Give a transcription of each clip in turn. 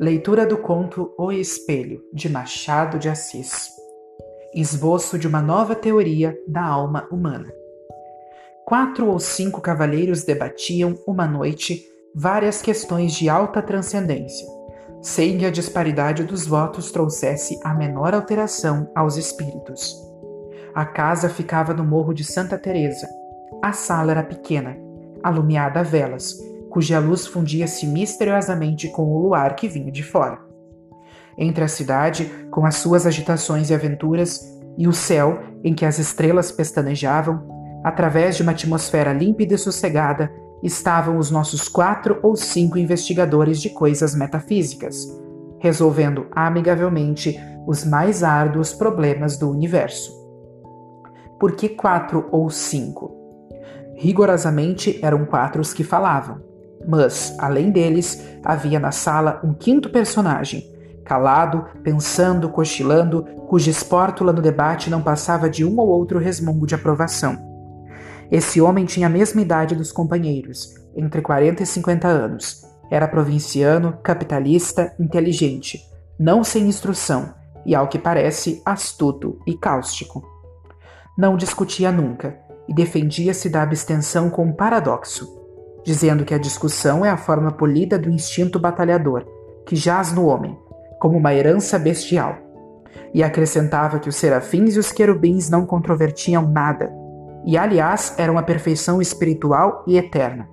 Leitura do conto O Espelho, de Machado de Assis. Esboço de uma nova teoria da alma humana. Quatro ou cinco cavalheiros debatiam, uma noite, várias questões de alta transcendência, sem que a disparidade dos votos trouxesse a menor alteração aos espíritos. A casa ficava no morro de Santa Teresa. A sala era pequena, alumiada a velas, cuja luz fundia-se misteriosamente com o luar que vinha de fora. Entre a cidade, com as suas agitações e aventuras, e o céu, em que as estrelas pestanejavam, através de uma atmosfera límpida e sossegada, estavam os nossos quatro ou cinco investigadores de coisas metafísicas, resolvendo amigavelmente os mais árduos problemas do universo. Por que quatro ou cinco? Rigorosamente eram quatro os que falavam, mas, além deles, havia na sala um quinto personagem, calado, pensando, cochilando, cuja espórtula no debate não passava de um ou outro resmungo de aprovação. Esse homem tinha a mesma idade dos companheiros, entre 40 e 50 anos. Era provinciano, capitalista, inteligente, não sem instrução e, ao que parece, astuto e cáustico. Não discutia nunca e defendia-se da abstenção com um paradoxo dizendo que a discussão é a forma polida do instinto batalhador, que jaz no homem, como uma herança bestial. E acrescentava que os serafins e os querubins não controvertiam nada, e aliás eram a perfeição espiritual e eterna.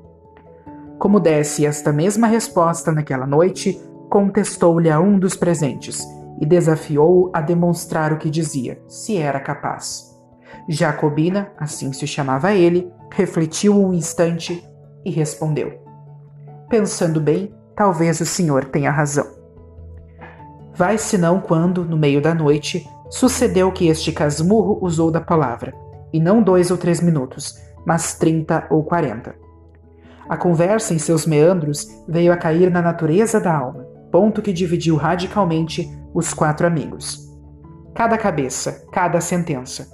Como desse esta mesma resposta naquela noite, contestou-lhe a um dos presentes e desafiou-o a demonstrar o que dizia, se era capaz. Jacobina, assim se chamava ele, refletiu um instante e respondeu: Pensando bem, talvez o senhor tenha razão. Vai senão quando, no meio da noite, sucedeu que este casmurro usou da palavra, e não dois ou três minutos, mas trinta ou quarenta. A conversa em seus meandros veio a cair na natureza da alma, ponto que dividiu radicalmente os quatro amigos. Cada cabeça, cada sentença.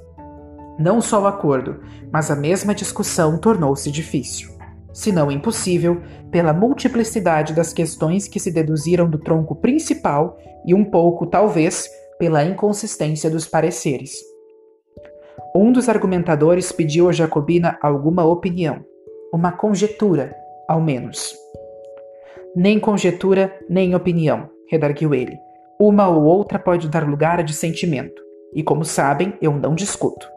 Não só o acordo, mas a mesma discussão tornou-se difícil se não impossível, pela multiplicidade das questões que se deduziram do tronco principal e um pouco, talvez, pela inconsistência dos pareceres. Um dos argumentadores pediu a Jacobina alguma opinião, uma conjetura, ao menos. Nem conjetura, nem opinião, redarguiu ele. Uma ou outra pode dar lugar a dissentimento, e como sabem, eu não discuto.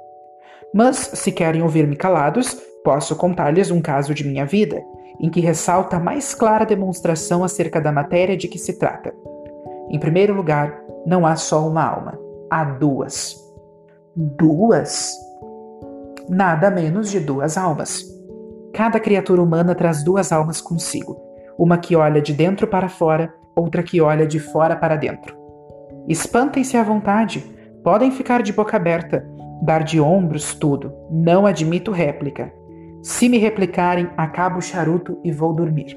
Mas, se querem ouvir-me calados, Posso contar-lhes um caso de minha vida, em que ressalta a mais clara demonstração acerca da matéria de que se trata. Em primeiro lugar, não há só uma alma, há duas. Duas? Nada menos de duas almas. Cada criatura humana traz duas almas consigo, uma que olha de dentro para fora, outra que olha de fora para dentro. Espantem-se à vontade, podem ficar de boca aberta, dar de ombros tudo, não admito réplica. Se me replicarem, acabo o charuto e vou dormir.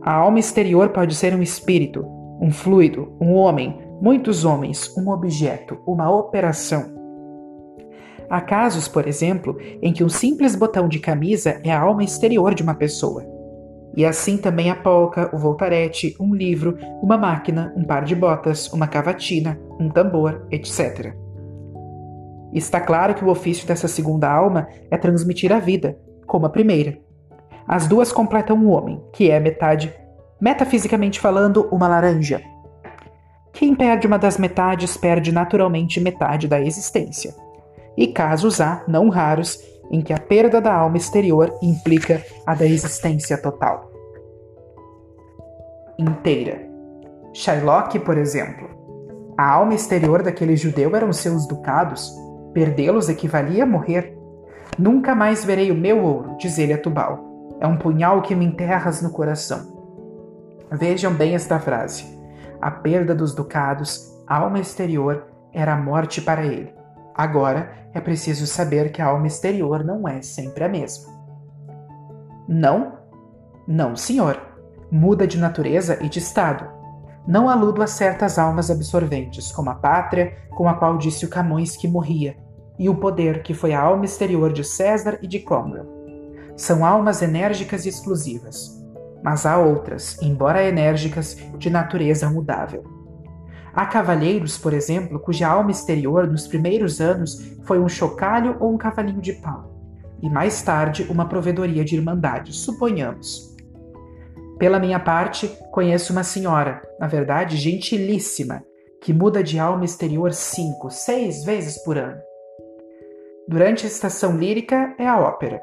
A alma exterior pode ser um espírito, um fluido, um homem, muitos homens, um objeto, uma operação. Há casos, por exemplo, em que um simples botão de camisa é a alma exterior de uma pessoa. E assim também a polca, o voltarete, um livro, uma máquina, um par de botas, uma cavatina, um tambor, etc. Está claro que o ofício dessa segunda alma é transmitir a vida, como a primeira. As duas completam o homem, que é metade, metafisicamente falando, uma laranja. Quem perde uma das metades perde naturalmente metade da existência. E casos há, não raros, em que a perda da alma exterior implica a da existência total. Inteira. Shylock, por exemplo. A alma exterior daquele judeu eram seus ducados, Perdê-los equivalia a morrer. Nunca mais verei o meu ouro, diz ele a Tubal. É um punhal que me enterras no coração. Vejam bem esta frase. A perda dos ducados, alma exterior, era a morte para ele. Agora é preciso saber que a alma exterior não é sempre a mesma. Não? Não, senhor. Muda de natureza e de estado. Não aludo a certas almas absorventes, como a pátria, com a qual disse o Camões que morria, e o poder, que foi a alma exterior de César e de Cromwell. São almas enérgicas e exclusivas. mas há outras, embora enérgicas, de natureza mudável. Há cavalheiros, por exemplo, cuja alma exterior nos primeiros anos foi um chocalho ou um cavalinho de pau, e mais tarde uma provedoria de irmandade, suponhamos. Pela minha parte, conheço uma senhora, na verdade gentilíssima, que muda de alma exterior cinco, seis vezes por ano. Durante a estação lírica é a ópera.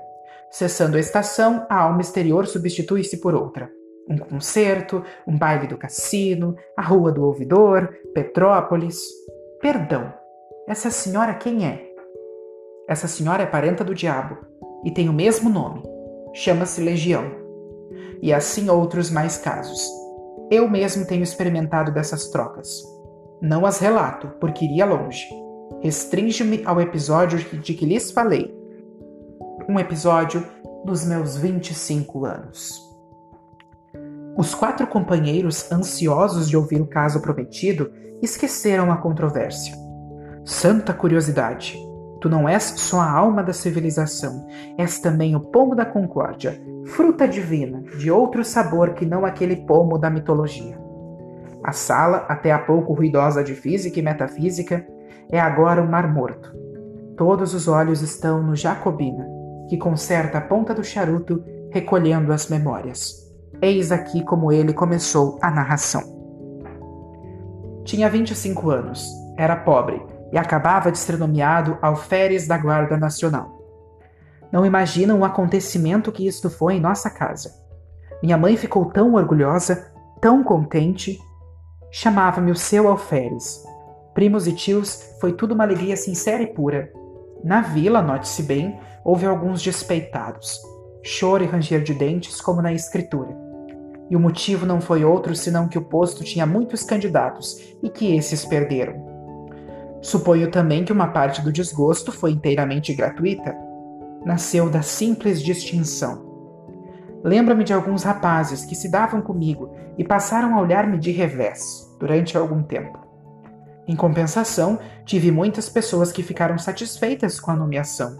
Cessando a estação, a alma exterior substitui-se por outra. Um concerto, um baile do cassino, a Rua do Ouvidor, Petrópolis. Perdão, essa senhora quem é? Essa senhora é parenta do diabo e tem o mesmo nome. Chama-se Legião. E assim outros mais casos. Eu mesmo tenho experimentado dessas trocas. Não as relato, porque iria longe. Restringe-me ao episódio de que lhes falei. Um episódio dos meus 25 anos. Os quatro companheiros, ansiosos de ouvir o caso prometido, esqueceram a controvérsia. Santa curiosidade! Tu não és só a alma da civilização, és também o pomo da concórdia, fruta divina, de outro sabor que não aquele pomo da mitologia. A sala, até há pouco ruidosa de física e metafísica, é agora um mar morto. Todos os olhos estão no Jacobina, que conserta a ponta do charuto, recolhendo as memórias. Eis aqui como ele começou a narração. Tinha 25 anos, era pobre e acabava de ser nomeado alferes da Guarda Nacional. Não imaginam o acontecimento que isto foi em nossa casa. Minha mãe ficou tão orgulhosa, tão contente. Chamava-me o seu alferes. Primos e tios, foi tudo uma alegria sincera e pura. Na vila, note-se bem, houve alguns despeitados. Choro e ranger de dentes, como na escritura. E o motivo não foi outro senão que o posto tinha muitos candidatos e que esses perderam. Suponho também que uma parte do desgosto foi inteiramente gratuita. Nasceu da simples distinção. Lembro-me de alguns rapazes que se davam comigo e passaram a olhar-me de revés durante algum tempo. Em compensação, tive muitas pessoas que ficaram satisfeitas com a nomeação,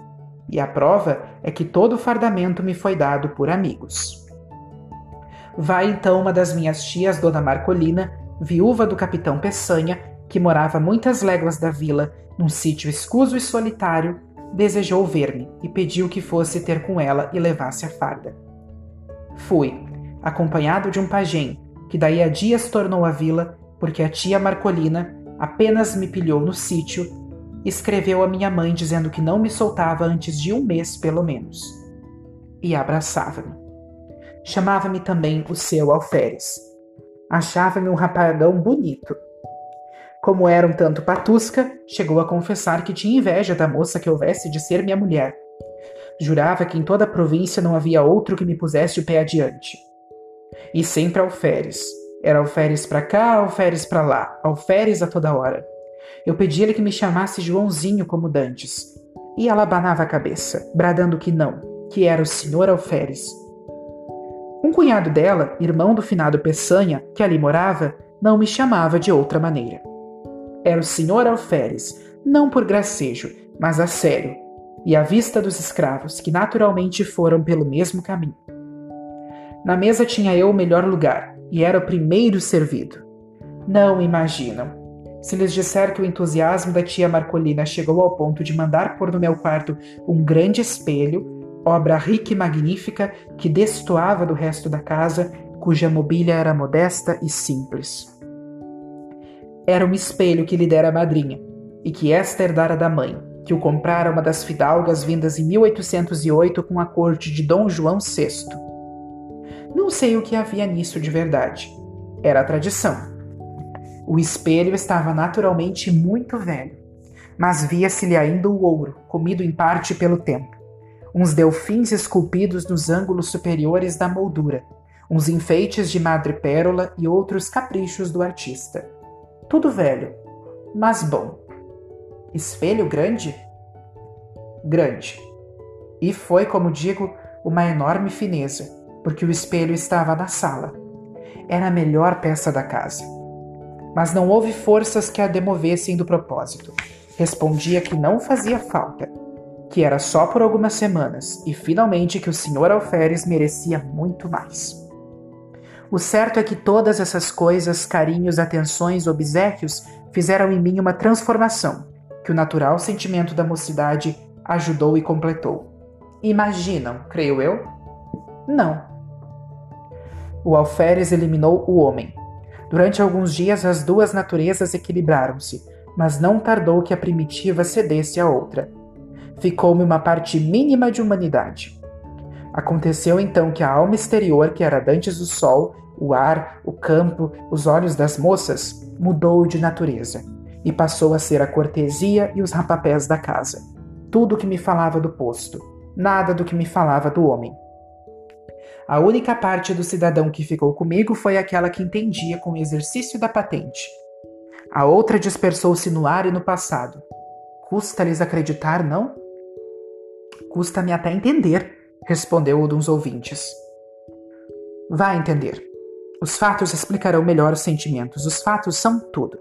e a prova é que todo o fardamento me foi dado por amigos. Vai então uma das minhas tias, Dona Marcolina, viúva do capitão Peçanha, que morava muitas léguas da vila, num sítio escuso e solitário, desejou ver-me e pediu que fosse ter com ela e levasse a farda. Fui, acompanhado de um pajem, que daí a dias tornou a vila, porque a tia Marcolina apenas me pilhou no sítio, escreveu a minha mãe dizendo que não me soltava antes de um mês pelo menos. E abraçava-me. Chamava-me também o seu alferes. Achava-me um rapagão bonito, como era um tanto patusca, chegou a confessar que tinha inveja da moça que houvesse de ser minha mulher. Jurava que em toda a província não havia outro que me pusesse o pé adiante. E sempre alferes. Era alferes para cá, alferes para lá, alferes a toda hora. Eu pedia-lhe que me chamasse Joãozinho como dantes. E ela abanava a cabeça, bradando que não, que era o senhor alferes. Um cunhado dela, irmão do finado Peçanha, que ali morava, não me chamava de outra maneira. Era o senhor alferes, não por gracejo, mas a sério, e à vista dos escravos, que naturalmente foram pelo mesmo caminho. Na mesa tinha eu o melhor lugar, e era o primeiro servido. Não imaginam. Se lhes disser que o entusiasmo da tia Marcolina chegou ao ponto de mandar pôr no meu quarto um grande espelho, obra rica e magnífica que destoava do resto da casa, cuja mobília era modesta e simples era um espelho que lhe dera a madrinha, e que esta herdara da mãe, que o comprara uma das fidalgas vindas em 1808 com a corte de Dom João VI. Não sei o que havia nisso de verdade. Era a tradição. O espelho estava naturalmente muito velho, mas via-se-lhe ainda o ouro, comido em parte pelo tempo. Uns delfins esculpidos nos ângulos superiores da moldura, uns enfeites de madrepérola e outros caprichos do artista. Tudo velho, mas bom. Espelho grande? Grande. E foi, como digo, uma enorme fineza, porque o espelho estava na sala. Era a melhor peça da casa. Mas não houve forças que a demovessem do propósito. Respondia que não fazia falta, que era só por algumas semanas e finalmente que o Sr. Alferes merecia muito mais. O certo é que todas essas coisas, carinhos, atenções, obsequios, fizeram em mim uma transformação, que o natural sentimento da mocidade ajudou e completou. Imaginam, creio eu? Não. O alferes eliminou o homem. Durante alguns dias as duas naturezas equilibraram-se, mas não tardou que a primitiva cedesse à outra. Ficou-me uma parte mínima de humanidade. Aconteceu então que a alma exterior, que era dantes o sol, o ar, o campo, os olhos das moças, mudou de natureza e passou a ser a cortesia e os rapapés da casa. Tudo que me falava do posto, nada do que me falava do homem. A única parte do cidadão que ficou comigo foi aquela que entendia com o exercício da patente. A outra dispersou-se no ar e no passado. Custa-lhes acreditar, não? Custa-me até entender, respondeu um dos ouvintes. Vá entender. Os fatos explicarão melhor os sentimentos. Os fatos são tudo.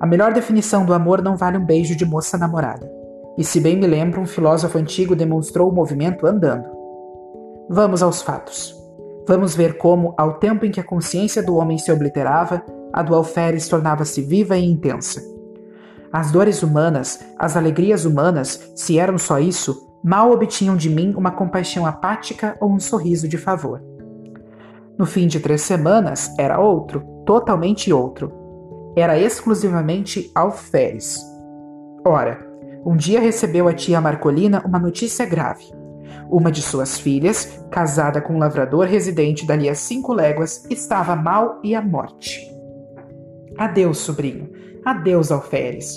A melhor definição do amor não vale um beijo de moça namorada. E se bem me lembro, um filósofo antigo demonstrou o movimento andando. Vamos aos fatos. Vamos ver como, ao tempo em que a consciência do homem se obliterava, a do alferes tornava-se viva e intensa. As dores humanas, as alegrias humanas, se eram só isso, mal obtinham de mim uma compaixão apática ou um sorriso de favor. No fim de três semanas, era outro, totalmente outro. Era exclusivamente alferes. Ora, um dia recebeu a tia Marcolina uma notícia grave. Uma de suas filhas, casada com um lavrador residente dali a cinco léguas, estava mal e à morte. Adeus, sobrinho. Adeus, alferes.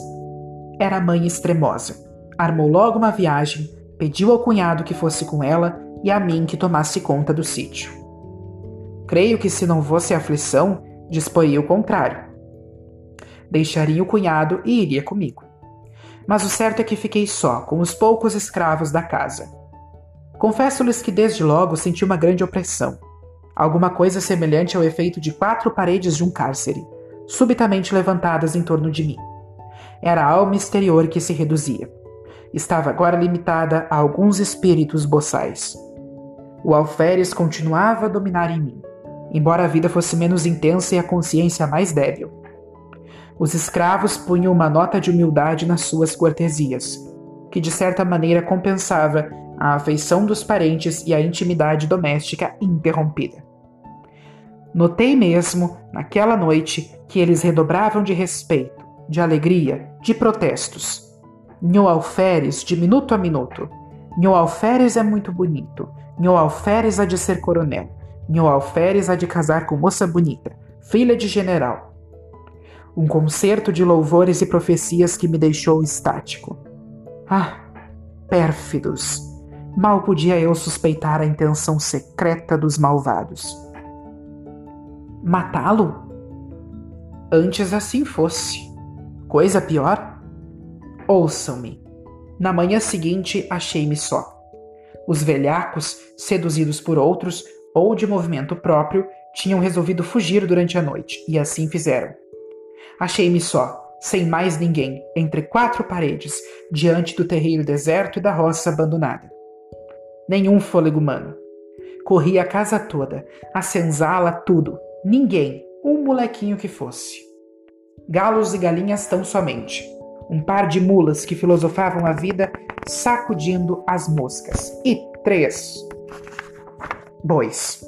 Era a mãe extremosa. Armou logo uma viagem, pediu ao cunhado que fosse com ela e a mim que tomasse conta do sítio. Creio que se não fosse aflição, disporia o contrário. Deixaria o cunhado e iria comigo. Mas o certo é que fiquei só, com os poucos escravos da casa. Confesso-lhes que desde logo senti uma grande opressão, alguma coisa semelhante ao efeito de quatro paredes de um cárcere, subitamente levantadas em torno de mim. Era a alma exterior que se reduzia estava agora limitada a alguns espíritos boçais. O alferes continuava a dominar em mim, embora a vida fosse menos intensa e a consciência mais débil. Os escravos punham uma nota de humildade nas suas cortesias, que de certa maneira compensava a afeição dos parentes e a intimidade doméstica interrompida. Notei mesmo, naquela noite, que eles redobravam de respeito, de alegria, de protestos Nho Alferes de minuto a minuto. Nho Alferes é muito bonito. Nho Alferes há de ser coronel. Nho Alferes há de casar com moça bonita, filha de general. Um concerto de louvores e profecias que me deixou estático. Ah, pérfidos! Mal podia eu suspeitar a intenção secreta dos malvados. Matá-lo? Antes assim fosse. Coisa pior? Ouçam-me. Na manhã seguinte, achei-me só. Os velhacos, seduzidos por outros ou de movimento próprio, tinham resolvido fugir durante a noite, e assim fizeram. Achei-me só, sem mais ninguém, entre quatro paredes, diante do terreiro deserto e da roça abandonada. Nenhum fôlego humano. Corri a casa toda, a senzala tudo, ninguém, um molequinho que fosse. Galos e galinhas tão somente um par de mulas que filosofavam a vida sacudindo as moscas. E três bois.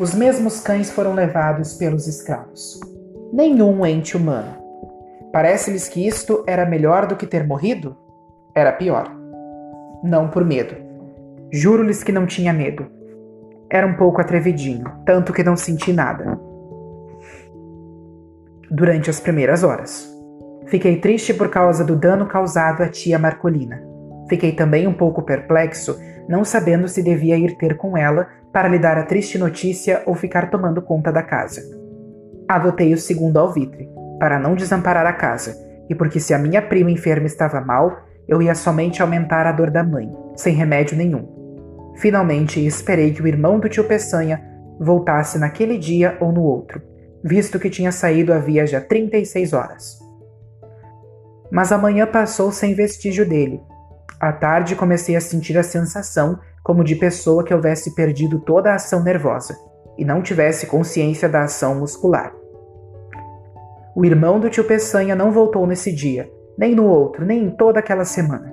Os mesmos cães foram levados pelos escravos. Nenhum ente humano. Parece-lhes que isto era melhor do que ter morrido? Era pior. Não por medo. Juro-lhes que não tinha medo. Era um pouco atrevidinho, tanto que não senti nada. Durante as primeiras horas. Fiquei triste por causa do dano causado à tia Marcolina. Fiquei também um pouco perplexo, não sabendo se devia ir ter com ela para lhe dar a triste notícia ou ficar tomando conta da casa. Adotei o segundo alvitre, para não desamparar a casa, e porque se a minha prima enferma estava mal, eu ia somente aumentar a dor da mãe, sem remédio nenhum. Finalmente esperei que o irmão do tio Peçanha voltasse naquele dia ou no outro, visto que tinha saído havia já 36 horas. Mas a manhã passou sem vestígio dele. À tarde comecei a sentir a sensação como de pessoa que houvesse perdido toda a ação nervosa. e não tivesse consciência da ação muscular. O irmão do tio Peçanha não voltou nesse dia, nem no outro, nem em toda aquela semana.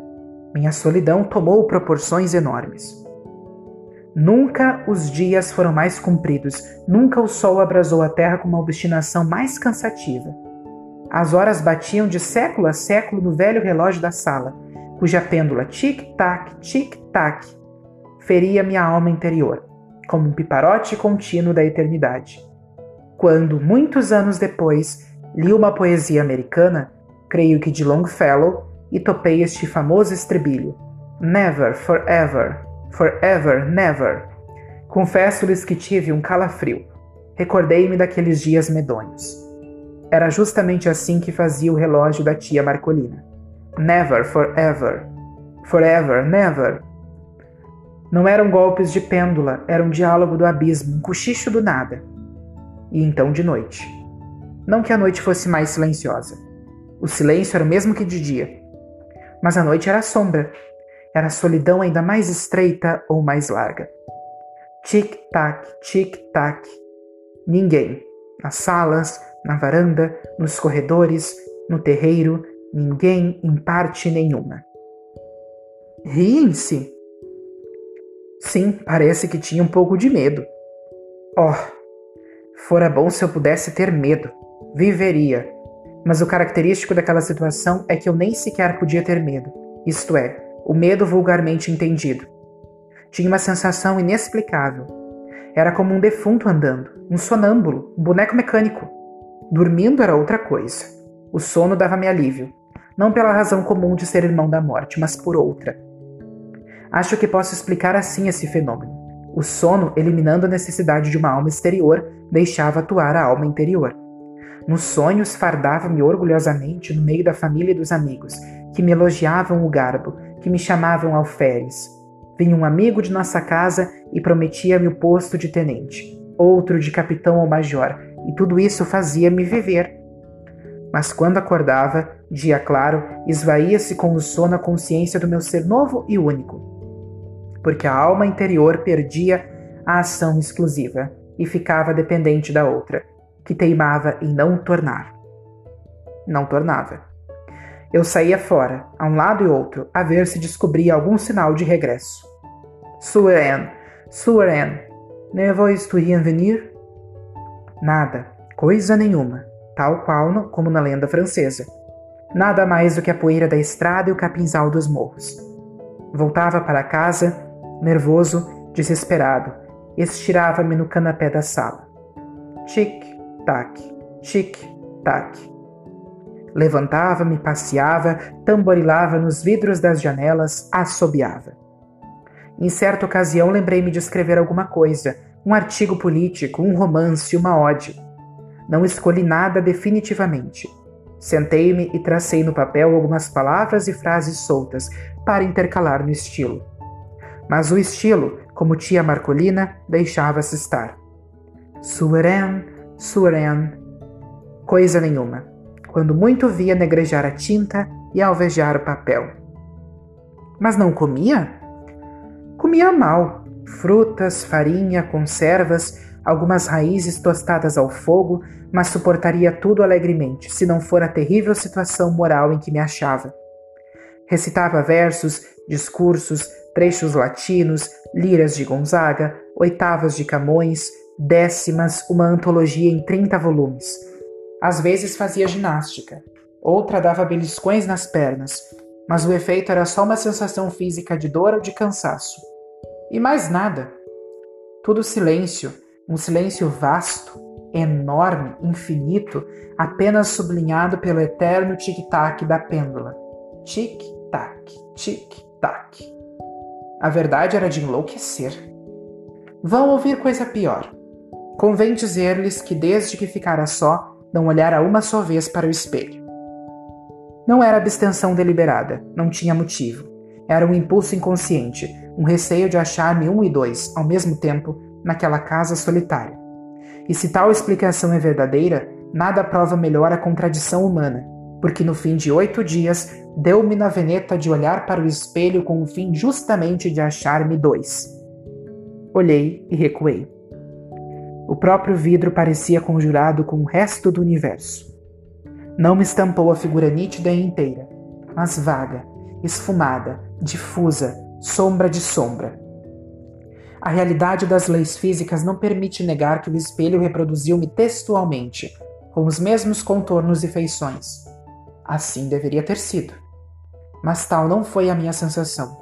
Minha solidão tomou proporções enormes. Nunca os dias foram mais compridos, nunca o sol abrasou a terra com uma obstinação mais cansativa. As horas batiam de século a século no velho relógio da sala, cuja pêndula tic-tac, tic-tac feria minha alma interior, como um piparote contínuo da eternidade. Quando, muitos anos depois, li uma poesia americana, creio que de Longfellow, e topei este famoso estribilho: Never, forever, Forever, never. Confesso-lhes que tive um calafrio. Recordei-me daqueles dias medonhos. Era justamente assim que fazia o relógio da tia Marcolina. Never, forever. Forever, never. Não eram golpes de pêndula, era um diálogo do abismo, um cochicho do nada. E então de noite. Não que a noite fosse mais silenciosa. O silêncio era o mesmo que de dia. Mas a noite era sombra, era a solidão ainda mais estreita ou mais larga. Tic-tac, tic-tac. Ninguém. Nas salas, na varanda, nos corredores, no terreiro, ninguém em parte nenhuma. Riem-se. Sim, parece que tinha um pouco de medo. Oh, fora bom se eu pudesse ter medo. Viveria. Mas o característico daquela situação é que eu nem sequer podia ter medo. Isto é, o medo vulgarmente entendido. Tinha uma sensação inexplicável. Era como um defunto andando, um sonâmbulo, um boneco mecânico. Dormindo era outra coisa. O sono dava-me alívio, não pela razão comum de ser irmão da morte, mas por outra. Acho que posso explicar assim esse fenômeno. O sono, eliminando a necessidade de uma alma exterior, deixava atuar a alma interior. Nos sonhos, fardava-me orgulhosamente no meio da família e dos amigos, que me elogiavam o garbo, que me chamavam alferes. Vinha um amigo de nossa casa e prometia-me o posto de tenente, outro de capitão ou major, e tudo isso fazia-me viver. Mas quando acordava, dia claro, esvaía-se com o sono a consciência do meu ser novo e único. Porque a alma interior perdia a ação exclusiva e ficava dependente da outra, que teimava em não tornar. Não tornava. Eu saía fora, a um lado e outro, a ver se descobria algum sinal de regresso. Suren, Suren, ne vois-tu rien venir? Nada, coisa nenhuma, tal qual como na lenda francesa. Nada mais do que a poeira da estrada e o capinzal dos morros. Voltava para casa, nervoso, desesperado, estirava-me no canapé da sala. Tic-tac, tic-tac. Levantava-me, passeava, tamborilava nos vidros das janelas, assobiava. Em certa ocasião lembrei-me de escrever alguma coisa, um artigo político, um romance, uma ode. Não escolhi nada definitivamente. Sentei-me e tracei no papel algumas palavras e frases soltas para intercalar no estilo. Mas o estilo, como tia Marcolina, deixava-se estar. Sueren, sueren, coisa nenhuma quando muito via negrejar a tinta e alvejar o papel. Mas não comia? Comia mal. Frutas, farinha, conservas, algumas raízes tostadas ao fogo, mas suportaria tudo alegremente, se não for a terrível situação moral em que me achava. Recitava versos, discursos, trechos latinos, liras de Gonzaga, oitavas de Camões, décimas, uma antologia em 30 volumes às vezes fazia ginástica, outra dava beliscões nas pernas, mas o efeito era só uma sensação física de dor ou de cansaço. E mais nada. Tudo silêncio, um silêncio vasto, enorme, infinito, apenas sublinhado pelo eterno tic-tac da pêndula. Tic-tac, tic-tac. A verdade era de enlouquecer. Vão ouvir coisa pior. Convém dizer-lhes que desde que ficara só, não olhara uma só vez para o espelho. Não era abstenção deliberada, não tinha motivo. Era um impulso inconsciente, um receio de achar-me um e dois, ao mesmo tempo, naquela casa solitária. E se tal explicação é verdadeira, nada prova melhor a contradição humana, porque no fim de oito dias deu-me na veneta de olhar para o espelho com o fim justamente de achar-me dois. Olhei e recuei. O próprio vidro parecia conjurado com o resto do universo. Não me estampou a figura nítida e inteira, mas vaga, esfumada, difusa, sombra de sombra. A realidade das leis físicas não permite negar que o espelho reproduziu-me textualmente, com os mesmos contornos e feições. Assim deveria ter sido. Mas tal não foi a minha sensação.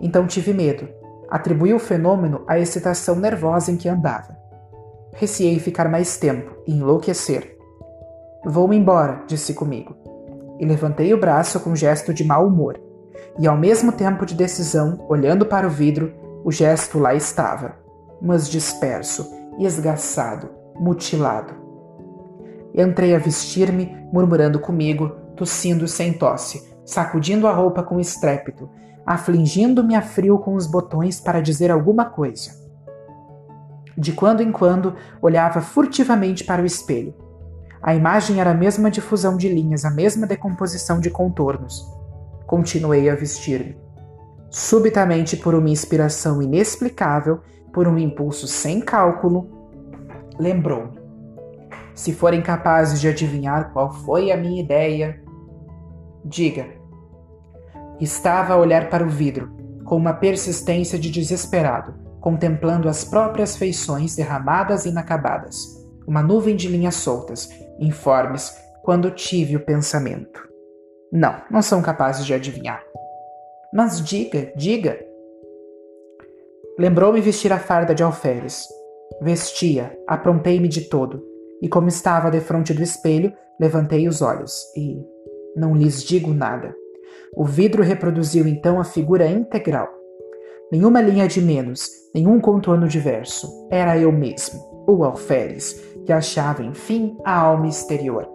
Então tive medo. Atribuí o fenômeno à excitação nervosa em que andava. Receei ficar mais tempo e enlouquecer. Vou-me embora, disse comigo. E levantei o braço com um gesto de mau humor. E ao mesmo tempo de decisão, olhando para o vidro, o gesto lá estava, mas disperso, esgaçado, mutilado. Entrei a vestir-me, murmurando comigo, tossindo sem tosse, sacudindo a roupa com estrépito, afligindo-me a frio com os botões para dizer alguma coisa. De quando em quando olhava furtivamente para o espelho. A imagem era a mesma difusão de linhas, a mesma decomposição de contornos. Continuei a vestir-me. Subitamente, por uma inspiração inexplicável, por um impulso sem cálculo, lembrou-me. Se forem capazes de adivinhar qual foi a minha ideia, diga. Estava a olhar para o vidro, com uma persistência de desesperado, contemplando as próprias feições derramadas e inacabadas, uma nuvem de linhas soltas, informes, quando tive o pensamento. Não, não são capazes de adivinhar. Mas diga, diga. Lembrou-me vestir a farda de alferes. Vestia, aprontei-me de todo, e como estava defronte do espelho, levantei os olhos e não lhes digo nada. O vidro reproduziu então a figura integral. Nenhuma linha de menos, nenhum contorno diverso. Era eu mesmo, o alferes, que achava, enfim, a alma exterior.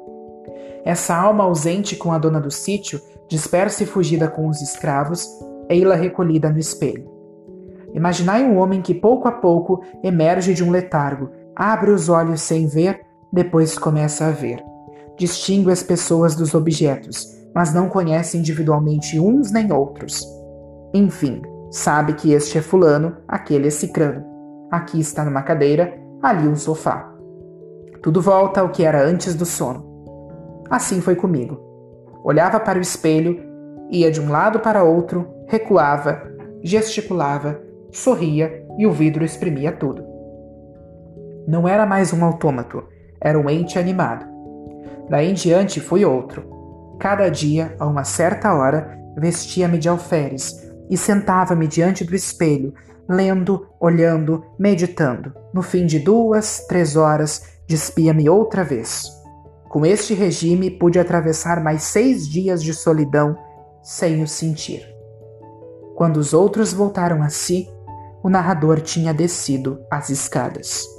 Essa alma ausente com a dona do sítio, dispersa e fugida com os escravos, ei-la recolhida no espelho. Imaginai um homem que pouco a pouco emerge de um letargo, abre os olhos sem ver, depois começa a ver. Distingue as pessoas dos objetos, mas não conhece individualmente uns nem outros. Enfim, sabe que este é fulano, aquele é cicrano. Aqui está numa cadeira, ali um sofá. Tudo volta ao que era antes do sono. Assim foi comigo. Olhava para o espelho, ia de um lado para outro, recuava, gesticulava, sorria e o vidro exprimia tudo. Não era mais um autômato, era um ente animado. Daí em diante fui outro. Cada dia, a uma certa hora, vestia-me de alferes e sentava-me diante do espelho, lendo, olhando, meditando. No fim de duas, três horas, despia-me outra vez. Com este regime, pude atravessar mais seis dias de solidão sem o sentir. Quando os outros voltaram a si, o narrador tinha descido as escadas.